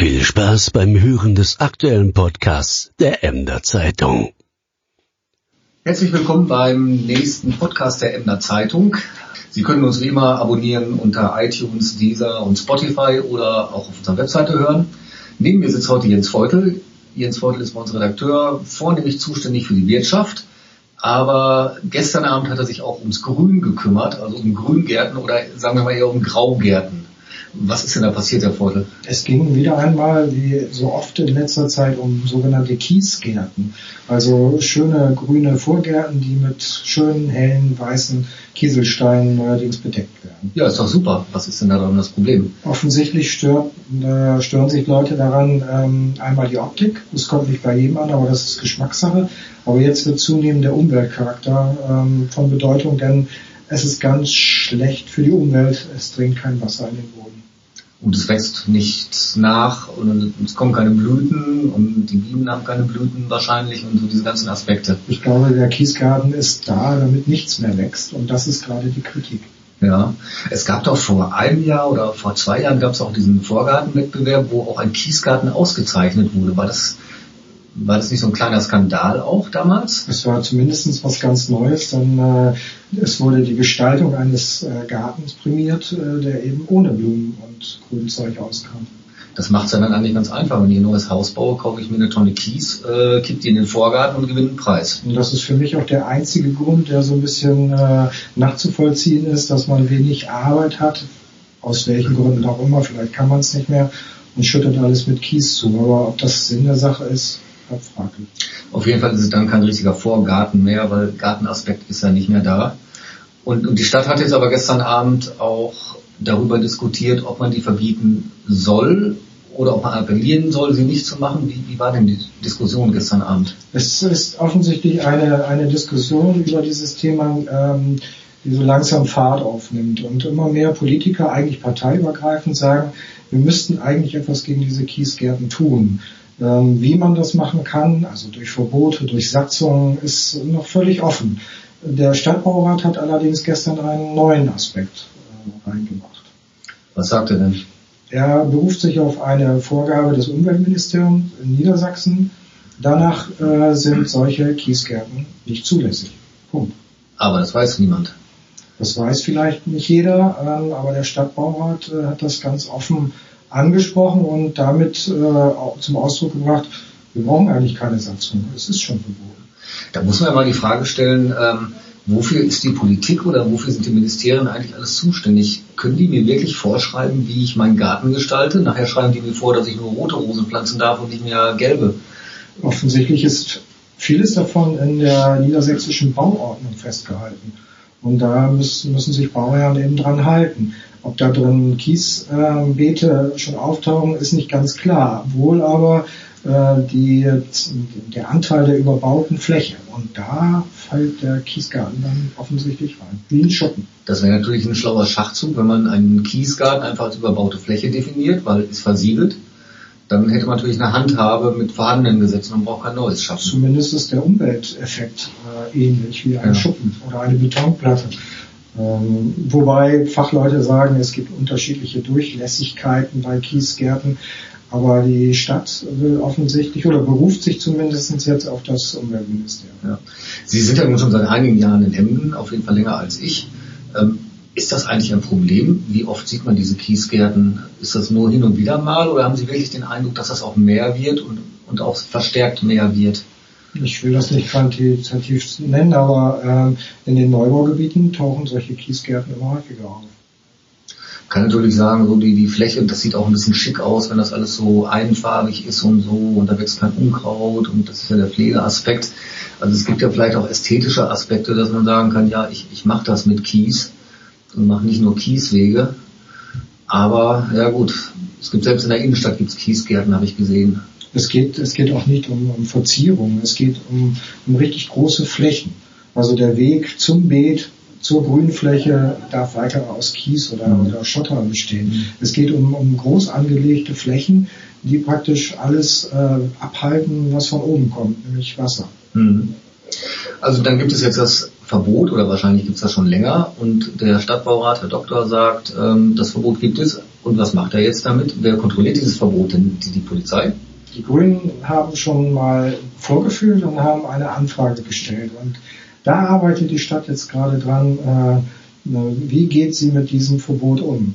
Viel Spaß beim Hören des aktuellen Podcasts der Emder Zeitung. Herzlich willkommen beim nächsten Podcast der Emder Zeitung. Sie können uns wie immer abonnieren unter iTunes, Deezer und Spotify oder auch auf unserer Webseite hören. Neben mir sitzt heute Jens Feutel. Jens Feutel ist bei uns Redakteur, vornehmlich zuständig für die Wirtschaft. Aber gestern Abend hat er sich auch ums Grün gekümmert, also um Grüngärten oder sagen wir mal eher um Graugärten. Was ist denn da passiert, Herr Vogel? Es ging wieder einmal, wie so oft in letzter Zeit, um sogenannte Kiesgärten. Also schöne grüne Vorgärten, die mit schönen, hellen, weißen Kieselsteinen neuerdings bedeckt werden. Ja, ist doch super. Was ist denn daran das Problem? Offensichtlich stört, äh, stören sich Leute daran ähm, einmal die Optik. Das kommt nicht bei jedem an, aber das ist Geschmackssache. Aber jetzt wird zunehmend der Umweltcharakter ähm, von Bedeutung, denn es ist ganz schlecht für die Umwelt. Es dringt kein Wasser in den Boden. Und es wächst nichts nach und es kommen keine Blüten und die Bienen haben keine Blüten wahrscheinlich und so diese ganzen Aspekte. Ich glaube, der Kiesgarten ist da, damit nichts mehr wächst und das ist gerade die Kritik. Ja, es gab doch vor einem Jahr oder vor zwei Jahren gab es auch diesen Vorgartenwettbewerb, wo auch ein Kiesgarten ausgezeichnet wurde. War das war das nicht so ein kleiner Skandal auch damals? Es war zumindest was ganz Neues, denn äh, es wurde die Gestaltung eines äh, Gartens prämiert, äh, der eben ohne Blumen und Grünzeug auskam. Das macht es ja dann eigentlich ganz einfach. Wenn ich ein neues Haus baue, kaufe ich mir eine Tonne Kies, äh, kipp die in den Vorgarten und gewinne einen Preis. Und das ist für mich auch der einzige Grund, der so ein bisschen äh, nachzuvollziehen ist, dass man wenig Arbeit hat, aus welchen Gründen auch immer, vielleicht kann man es nicht mehr und schüttet alles mit Kies zu. Aber ob das Sinn der Sache ist, abfraglich. Auf jeden Fall ist es dann kein richtiger Vorgarten mehr, weil Gartenaspekt ist ja nicht mehr da. Und, und die Stadt hat jetzt aber gestern Abend auch darüber diskutiert, ob man die verbieten soll oder ob man appellieren soll, sie nicht zu machen. Wie, wie war denn die Diskussion gestern Abend? Es ist offensichtlich eine, eine Diskussion über dieses Thema, ähm, die so langsam Fahrt aufnimmt und immer mehr Politiker, eigentlich parteiübergreifend, sagen, wir müssten eigentlich etwas gegen diese Kiesgärten tun. Ähm, wie man das machen kann, also durch Verbote, durch Satzungen, ist noch völlig offen. Der Stadtbaurat hat allerdings gestern einen neuen Aspekt äh, reingebracht. Was sagt er denn? Er beruft sich auf eine Vorgabe des Umweltministeriums in Niedersachsen. Danach äh, sind solche Kiesgärten nicht zulässig. Punkt. Aber das weiß niemand. Das weiß vielleicht nicht jeder, ähm, aber der Stadtbaurat äh, hat das ganz offen angesprochen und damit äh, zum Ausdruck gebracht, wir brauchen eigentlich keine Sanktionen, es ist schon verboten. Da muss man ja mal die Frage stellen, ähm, wofür ist die Politik oder wofür sind die Ministerien eigentlich alles zuständig? Können die mir wirklich vorschreiben, wie ich meinen Garten gestalte? Nachher schreiben die mir vor, dass ich nur rote Rosen pflanzen darf und nicht mehr gelbe. Offensichtlich ist vieles davon in der niedersächsischen Bauordnung festgehalten. Und da müssen, müssen sich Bauherren eben dran halten. Ob da drin Kiesbeete äh, schon auftauchen, ist nicht ganz klar. Wohl aber äh, die, der Anteil der überbauten Fläche. Und da fällt der Kiesgarten dann offensichtlich rein. Wie ein Schuppen. Das wäre natürlich ein schlauer Schachzug, wenn man einen Kiesgarten einfach als überbaute Fläche definiert, weil es versiegelt. Dann hätte man natürlich eine Handhabe mit vorhandenen Gesetzen und braucht kein neues schaffen. Zumindest ist der Umwelteffekt äh, ähnlich wie ein ja. Schuppen oder eine Betonplatte. Ähm, wobei Fachleute sagen, es gibt unterschiedliche Durchlässigkeiten bei Kiesgärten, aber die Stadt will offensichtlich oder beruft sich zumindest jetzt auf das Umweltministerium. Ja. Sie sind ja nun schon seit einigen Jahren in Emden, auf jeden Fall länger als ich. Ähm, ist das eigentlich ein Problem? Wie oft sieht man diese Kiesgärten? Ist das nur hin und wieder mal oder haben Sie wirklich den Eindruck, dass das auch mehr wird und, und auch verstärkt mehr wird? ich will das nicht quantitativ nennen, aber ähm, in den Neubaugebieten tauchen solche Kiesgärten immer häufiger auf. Kann natürlich sagen, so die, die Fläche, das sieht auch ein bisschen schick aus, wenn das alles so einfarbig ist und so und da wächst kein Unkraut und das ist ja der Pflegeaspekt. Also es gibt ja vielleicht auch ästhetische Aspekte, dass man sagen kann, ja, ich, ich mache das mit Kies und mache nicht nur Kieswege. Aber ja gut, es gibt selbst in der Innenstadt gibt's Kiesgärten, habe ich gesehen. Es geht, es geht auch nicht um, um Verzierungen, es geht um, um richtig große Flächen. Also der Weg zum Beet, zur Grünfläche darf weiter aus Kies oder, mhm. oder Schotter bestehen. Mhm. Es geht um, um groß angelegte Flächen, die praktisch alles äh, abhalten, was von oben kommt, nämlich Wasser. Mhm. Also dann gibt es jetzt das Verbot oder wahrscheinlich gibt es das schon länger und der Stadtbaurat, Herr Doktor, sagt, ähm, das Verbot gibt es, Und was macht er jetzt damit? Wer kontrolliert dieses Verbot denn? Die, die Polizei? Die Grünen haben schon mal vorgeführt und haben eine Anfrage gestellt. Und da arbeitet die Stadt jetzt gerade dran, äh, wie geht sie mit diesem Verbot um?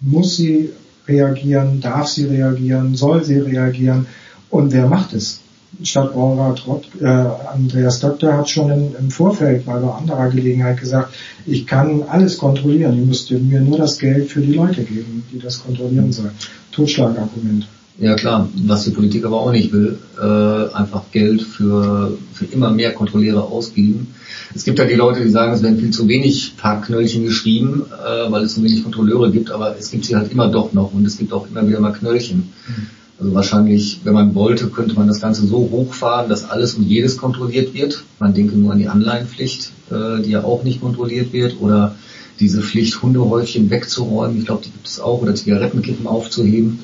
Muss sie reagieren? Darf sie reagieren? Soll sie reagieren? Und wer macht es? Stadtbaurat äh, Andreas Doktor hat schon in, im Vorfeld bei anderer Gelegenheit gesagt, ich kann alles kontrollieren, ihr müsst mir nur das Geld für die Leute geben, die das kontrollieren sollen. Totschlagargument. Ja klar, was die Politik aber auch nicht will, äh, einfach Geld für, für immer mehr Kontrolleure ausgeben. Es gibt ja die Leute, die sagen, es werden viel zu wenig Parkknöllchen geschrieben, äh, weil es zu wenig Kontrolleure gibt, aber es gibt sie halt immer doch noch und es gibt auch immer wieder mal Knöllchen. Mhm. Also wahrscheinlich, wenn man wollte, könnte man das Ganze so hochfahren, dass alles und jedes kontrolliert wird. Man denke nur an die Anleihenpflicht, äh, die ja auch nicht kontrolliert wird, oder diese Pflicht, Hundehäufchen wegzuräumen. Ich glaube, die gibt es auch, oder Zigarettenkippen aufzuheben.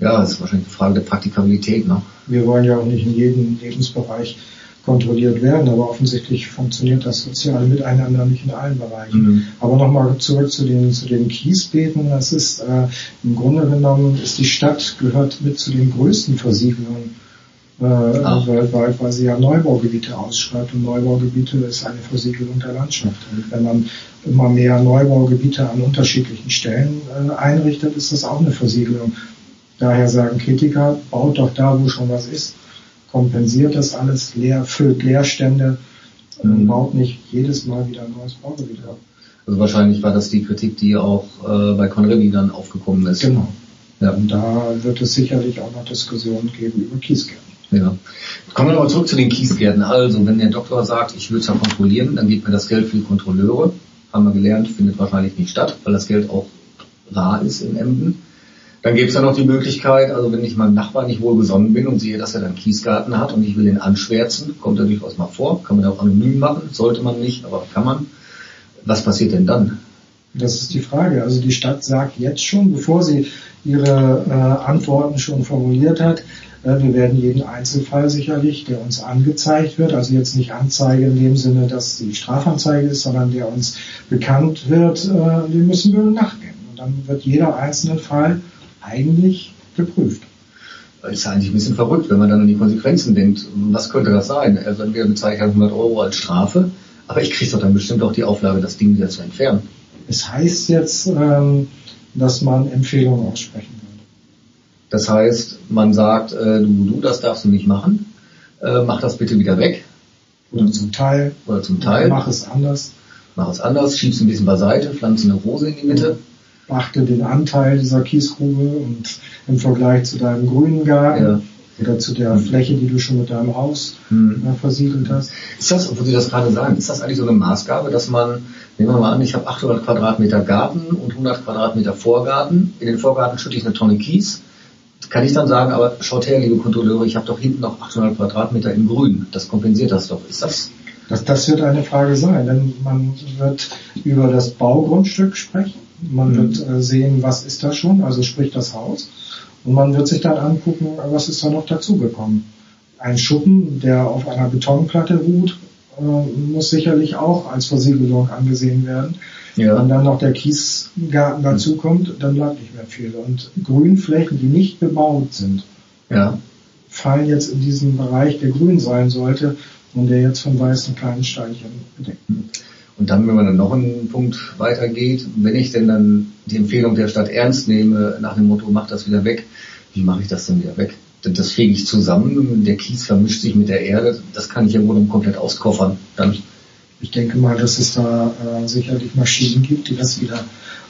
Ja, das ist wahrscheinlich eine Frage der Praktikabilität. Ne? Wir wollen ja auch nicht in jedem Lebensbereich kontrolliert werden, aber offensichtlich funktioniert das soziale Miteinander nicht in allen Bereichen. Mhm. Aber nochmal zurück zu den, zu den Kiesbeeten. Das ist äh, im Grunde genommen ist die Stadt gehört mit zu den größten Versiegelungen äh, weltweit, weil sie ja Neubaugebiete ausschreibt und Neubaugebiete ist eine Versiegelung der Landschaft. Und wenn man immer mehr Neubaugebiete an unterschiedlichen Stellen äh, einrichtet, ist das auch eine Versiegelung. Daher sagen Kritiker, baut doch da, wo schon was ist kompensiert das alles, leer, füllt Leerstände und mhm. baut nicht jedes Mal wieder ein neues Baugebiet ab. Also wahrscheinlich war das die Kritik, die auch äh, bei Conrevi dann aufgekommen ist. Genau. Ja. Und da wird es sicherlich auch noch Diskussionen geben über Kiesgärten. Ja. Kommen wir nochmal zurück zu den Kiesgärten. Also, wenn der Doktor sagt, ich will es ja kontrollieren, dann gibt mir das Geld für die Kontrolleure. Haben wir gelernt, findet wahrscheinlich nicht statt, weil das Geld auch rar ist in Emden. Dann gäbe es ja noch die Möglichkeit, also wenn ich meinem Nachbarn nicht wohl gesonnen bin und sehe, dass er dann Kiesgarten hat und ich will ihn anschwärzen, kommt ja durchaus mal vor, kann man auch anonym machen, sollte man nicht, aber kann man. Was passiert denn dann? Das ist die Frage. Also die Stadt sagt jetzt schon, bevor sie ihre äh, Antworten schon formuliert hat, äh, wir werden jeden Einzelfall sicherlich, der uns angezeigt wird, also jetzt nicht Anzeige in dem Sinne, dass die Strafanzeige ist, sondern der uns bekannt wird, äh, dem müssen wir nachgehen. Und dann wird jeder einzelne Fall eigentlich geprüft. Das ist eigentlich ein bisschen verrückt, wenn man dann an die Konsequenzen denkt. Was könnte das sein? Also entweder bezahle ich halt 100 Euro als Strafe, aber ich kriege doch dann bestimmt auch die Auflage, das Ding wieder zu entfernen. Es heißt jetzt, ähm, dass man Empfehlungen aussprechen würde. Das heißt, man sagt, äh, du, du, das darfst du nicht machen, äh, mach das bitte wieder weg. Oder zum Teil. Oder zum Teil. Mach es anders. Mach es anders, schieb's ein bisschen beiseite, pflanze eine Rose in die Mitte beachte den Anteil dieser Kiesgrube und im Vergleich zu deinem grünen Garten ja. oder zu der mhm. Fläche, die du schon mit deinem Haus mhm. äh, versiegelt hast. Ist das, obwohl Sie das gerade sagen, ist das eigentlich so eine Maßgabe, dass man, nehmen wir mal an, ich habe 800 Quadratmeter Garten und 100 Quadratmeter Vorgarten. In den Vorgarten schütte ich eine Tonne Kies. Kann ich dann sagen, aber schaut her, liebe Kontrolleure, ich habe doch hinten noch 800 Quadratmeter in Grün. Das kompensiert das doch. Ist das das, das wird eine Frage sein, denn man wird über das Baugrundstück sprechen. Man mhm. wird äh, sehen, was ist da schon, also sprich das Haus. Und man wird sich dann angucken, was ist da noch dazugekommen. Ein Schuppen, der auf einer Betonplatte ruht, äh, muss sicherlich auch als Versiegelung angesehen werden. Ja. Wenn dann noch der Kiesgarten dazukommt, dann bleibt nicht mehr viel. Und Grünflächen, die nicht bebaut sind, ja. fallen jetzt in diesen Bereich, der grün sein sollte und der jetzt von weißen kleinen Steinchen bedeckt wird. Und dann, wenn man dann noch einen Punkt weitergeht, wenn ich denn dann die Empfehlung der Stadt ernst nehme, nach dem Motto, mach das wieder weg, wie mache ich das denn wieder weg? Das fege ich zusammen, der Kies vermischt sich mit der Erde, das kann ich ja wohl komplett auskoffern. Dann ich denke mal, dass es da äh, sicherlich Maschinen gibt, die das wieder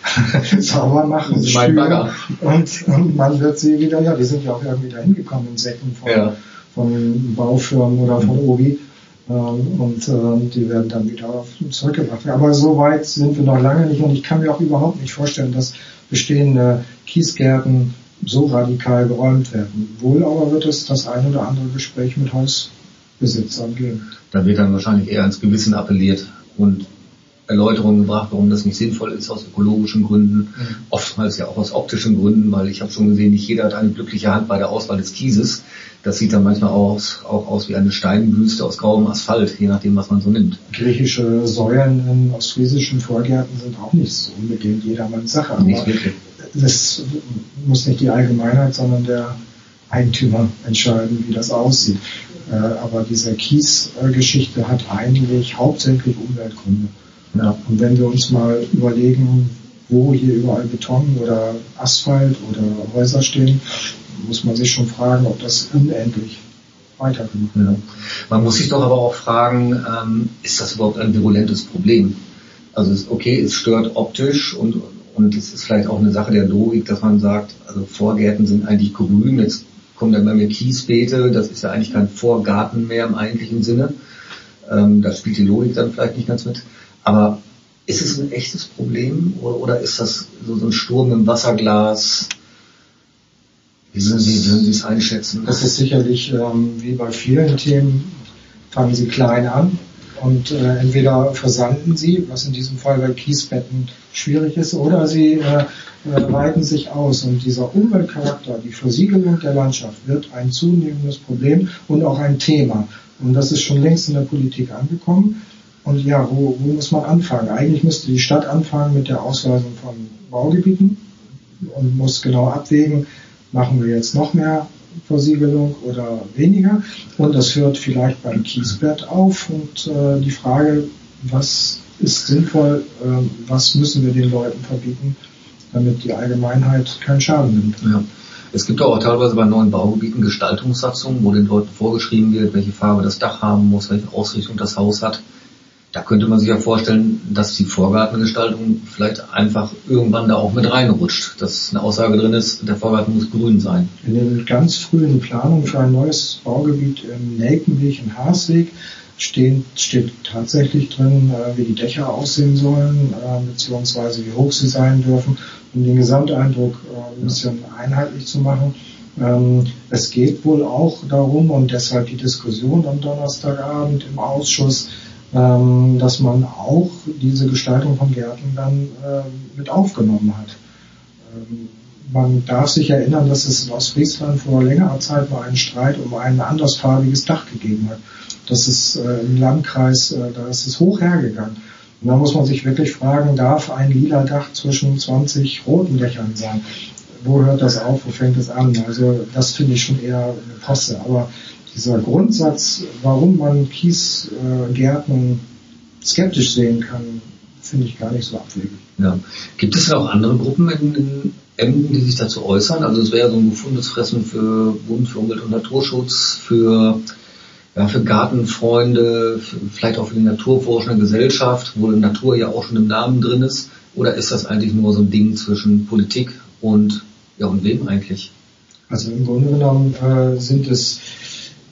sauber machen. Mein Bagger. Und, und man wird sie wieder, ja, die sind ja auch irgendwie dahin gekommen in Säcken von, ja. von Baufirmen oder von Obi. Ähm, und äh, die werden dann wieder zurückgebracht. Aber so weit sind wir noch lange nicht und ich kann mir auch überhaupt nicht vorstellen, dass bestehende Kiesgärten so radikal geräumt werden. Wohl aber wird es das ein oder andere Gespräch mit Hausbesitzern geben. Da wird dann wahrscheinlich eher ins Gewissen appelliert und Erläuterungen gebracht, warum das nicht sinnvoll ist aus ökologischen Gründen, mhm. oftmals ja auch aus optischen Gründen, weil ich habe schon gesehen, nicht jeder hat eine glückliche Hand bei der Auswahl des Kieses. Das sieht dann manchmal aus, auch aus wie eine Steinwüste aus grauem Asphalt, je nachdem, was man so nimmt. Griechische Säulen in ostfriesischen Vorgärten sind auch nicht so unbedingt jedermanns Sache. Nicht wirklich. Das muss nicht die Allgemeinheit, sondern der Eigentümer entscheiden, wie das aussieht. Äh, aber diese Kies-Geschichte hat eigentlich hauptsächlich Umweltgründe. Ja. Und wenn wir uns mal überlegen, wo hier überall Beton oder Asphalt oder Häuser stehen, muss man sich schon fragen, ob das unendlich weitergeht. Ja. Man muss sich doch aber auch fragen, ähm, ist das überhaupt ein virulentes Problem? Also ist okay, es stört optisch und und es ist vielleicht auch eine Sache der Logik, dass man sagt, also Vorgärten sind eigentlich grün, jetzt kommen dann bei mir Kiesbeete, das ist ja eigentlich kein Vorgarten mehr im eigentlichen Sinne. Ähm, da spielt die Logik dann vielleicht nicht ganz mit. Aber ist es ein echtes Problem oder, oder ist das so, ein Sturm im Wasserglas? Wie würden Sie, würden Sie es einschätzen? Das ist sicherlich ähm, wie bei vielen Themen, fangen Sie klein an und äh, entweder versanden sie, was in diesem Fall bei Kiesbetten schwierig ist, oder sie äh, äh, weiten sich aus. Und dieser Umweltcharakter, die Versiegelung der Landschaft wird ein zunehmendes Problem und auch ein Thema. Und das ist schon längst in der Politik angekommen. Und ja, wo, wo muss man anfangen? Eigentlich müsste die Stadt anfangen mit der Ausweisung von Baugebieten und muss genau abwägen, machen wir jetzt noch mehr Versiegelung oder weniger. Und das hört vielleicht beim Kiesbett auf. Und äh, die Frage, was ist sinnvoll, äh, was müssen wir den Leuten verbieten, damit die Allgemeinheit keinen Schaden nimmt. Ja. Es gibt auch teilweise bei neuen Baugebieten Gestaltungssatzungen, wo den Leuten vorgeschrieben wird, welche Farbe das Dach haben muss, welche Ausrichtung das Haus hat. Da könnte man sich ja vorstellen, dass die Vorgartengestaltung vielleicht einfach irgendwann da auch mit reinrutscht, dass eine Aussage drin ist, der Vorgarten muss grün sein. In den ganz frühen Planungen für ein neues Baugebiet im Nelkenweg in Haasweg stehen, steht tatsächlich drin, äh, wie die Dächer aussehen sollen, äh, beziehungsweise wie hoch sie sein dürfen, um den Gesamteindruck äh, ein bisschen einheitlich zu machen. Ähm, es geht wohl auch darum, und deshalb die Diskussion am Donnerstagabend im Ausschuss, ähm, dass man auch diese Gestaltung von Gärten dann äh, mit aufgenommen hat. Ähm, man darf sich erinnern, dass es in Ostfriesland vor längerer Zeit mal einen Streit um ein andersfarbiges Dach gegeben hat. Das ist äh, im Landkreis, äh, da ist es hoch hergegangen. Und da muss man sich wirklich fragen, darf ein lila Dach zwischen 20 roten Dächern sein? Wo hört das auf, wo fängt es an? Also das finde ich schon eher eine Posse. Aber dieser Grundsatz, warum man Kiesgärten skeptisch sehen kann, finde ich gar nicht so abwegig. Ja. Gibt es denn auch andere Gruppen in, in Emden, die sich dazu äußern? Also es wäre so ein gefundenes Fressen für Bund für Umwelt und Naturschutz, für, ja, für Gartenfreunde, für, vielleicht auch für die naturforschende Gesellschaft, wo die Natur ja auch schon im Namen drin ist. Oder ist das eigentlich nur so ein Ding zwischen Politik und, ja, und wem eigentlich? Also im Grunde genommen äh, sind es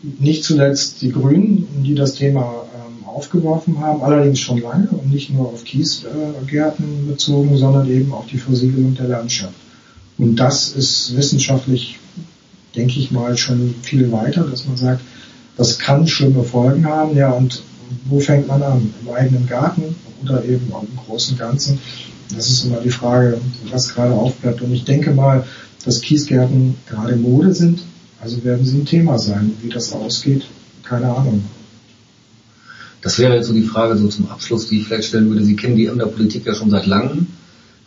nicht zuletzt die Grünen, die das Thema ähm, aufgeworfen haben, allerdings schon lange und nicht nur auf Kiesgärten äh, bezogen, sondern eben auf die Versiegelung der Landschaft. Und das ist wissenschaftlich, denke ich mal, schon viel weiter, dass man sagt, das kann schlimme Folgen haben. Ja, und wo fängt man an? Im eigenen Garten oder eben auch im großen Ganzen? Das ist immer die Frage, was gerade aufbleibt. Und ich denke mal, dass Kiesgärten gerade Mode sind also werden sie ein Thema sein. Wie das ausgeht, keine Ahnung. Das wäre jetzt so die Frage so zum Abschluss, die ich vielleicht stellen würde. Sie kennen die Emder Politik ja schon seit langem,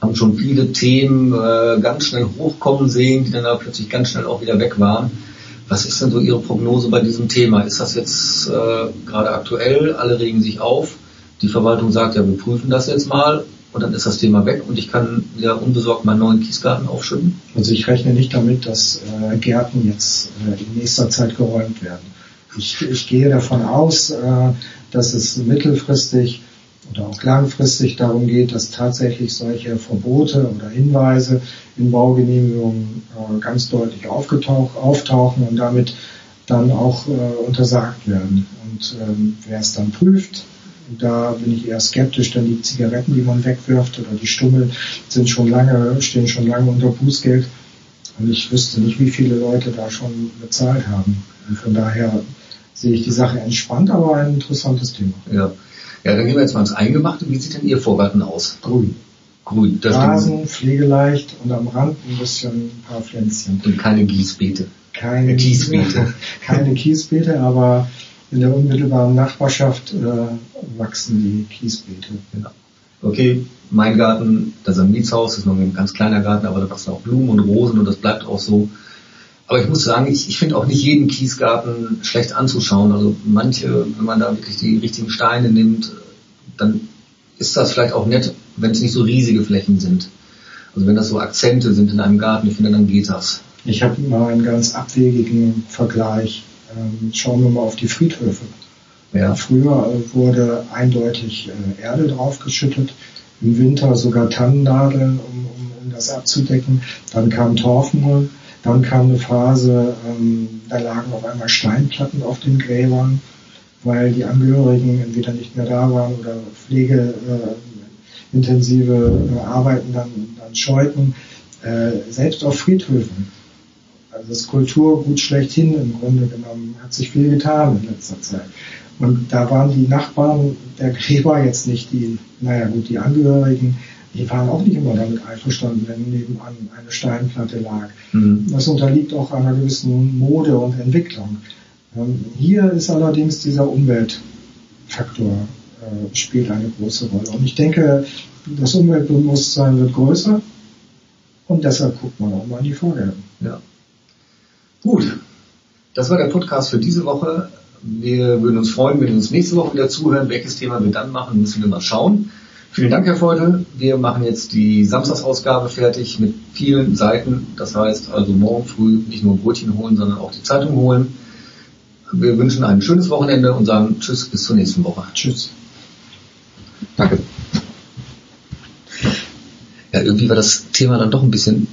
haben schon viele Themen äh, ganz schnell hochkommen sehen, die dann aber plötzlich ganz schnell auch wieder weg waren. Was ist denn so Ihre Prognose bei diesem Thema? Ist das jetzt äh, gerade aktuell? Alle regen sich auf. Die Verwaltung sagt ja, wir prüfen das jetzt mal und dann ist das Thema weg und ich kann wieder unbesorgt meinen neuen Kiesgarten aufschütten? Also ich rechne nicht damit, dass äh, Gärten jetzt äh, in nächster Zeit geräumt werden. Ich, ich gehe davon aus, äh, dass es mittelfristig oder auch langfristig darum geht, dass tatsächlich solche Verbote oder Hinweise in Baugenehmigungen äh, ganz deutlich auftauchen und damit dann auch äh, untersagt werden. Und ähm, wer es dann prüft, da bin ich eher skeptisch, denn die Zigaretten, die man wegwirft oder die Stummel sind schon lange, stehen schon lange unter Bußgeld. Und ich wüsste nicht, wie viele Leute da schon bezahlt haben. Und von daher sehe ich die Sache entspannt, aber ein interessantes Thema. Ja. Ja, dann gehen wir jetzt mal ins Eingemachte. Wie sieht denn Ihr Vorgarten aus? Grün. Grün. Das Rasen, pflegeleicht und am Rand ein bisschen ein paar Pflänzchen. Und keine Gießbeete. Keine Kiesbeete. keine Kiesbeete, aber in der unmittelbaren Nachbarschaft äh, wachsen die Kiesbeete. Ja. Okay, mein Garten, das ist ein Mietshaus, das ist noch ein ganz kleiner Garten, aber da wachsen auch Blumen und Rosen und das bleibt auch so. Aber ich muss sagen, ich, ich finde auch nicht jeden Kiesgarten schlecht anzuschauen. Also manche, wenn man da wirklich die richtigen Steine nimmt, dann ist das vielleicht auch nett, wenn es nicht so riesige Flächen sind. Also wenn das so Akzente sind in einem Garten, ich finde, dann geht das. Ich habe mal einen ganz abwegigen Vergleich. Ähm, schauen wir mal auf die Friedhöfe. Ja. Früher äh, wurde eindeutig äh, Erde draufgeschüttet, im Winter sogar Tannennadeln, um, um, um das abzudecken. Dann kam Torfmoor, dann kam eine Phase, ähm, da lagen auf einmal Steinplatten auf den Gräbern, weil die Angehörigen entweder nicht mehr da waren oder pflegeintensive äh, Arbeiten dann, dann scheuten. Äh, selbst auf Friedhöfen also das Kulturgut schlechthin im Grunde genommen hat sich viel getan in letzter Zeit. Und da waren die Nachbarn der Gräber jetzt nicht die, naja gut, die Angehörigen, die waren auch nicht immer damit einverstanden, wenn nebenan eine Steinplatte lag. Mhm. Das unterliegt auch einer gewissen Mode und Entwicklung. Ähm, hier ist allerdings dieser Umweltfaktor äh, spielt eine große Rolle. Und ich denke, das Umweltbewusstsein wird größer und deshalb guckt man auch mal in die Vorgärten. Ja. Gut, das war der Podcast für diese Woche. Wir würden uns freuen, wenn Sie uns nächste Woche wieder zuhören. Welches Thema wir dann machen, müssen wir mal schauen. Vielen Dank, Herr Feutel. Wir machen jetzt die Samstagsausgabe fertig mit vielen Seiten. Das heißt also morgen früh nicht nur Brötchen holen, sondern auch die Zeitung holen. Wir wünschen ein schönes Wochenende und sagen Tschüss bis zur nächsten Woche. Tschüss. Danke. Ja, irgendwie war das Thema dann doch ein bisschen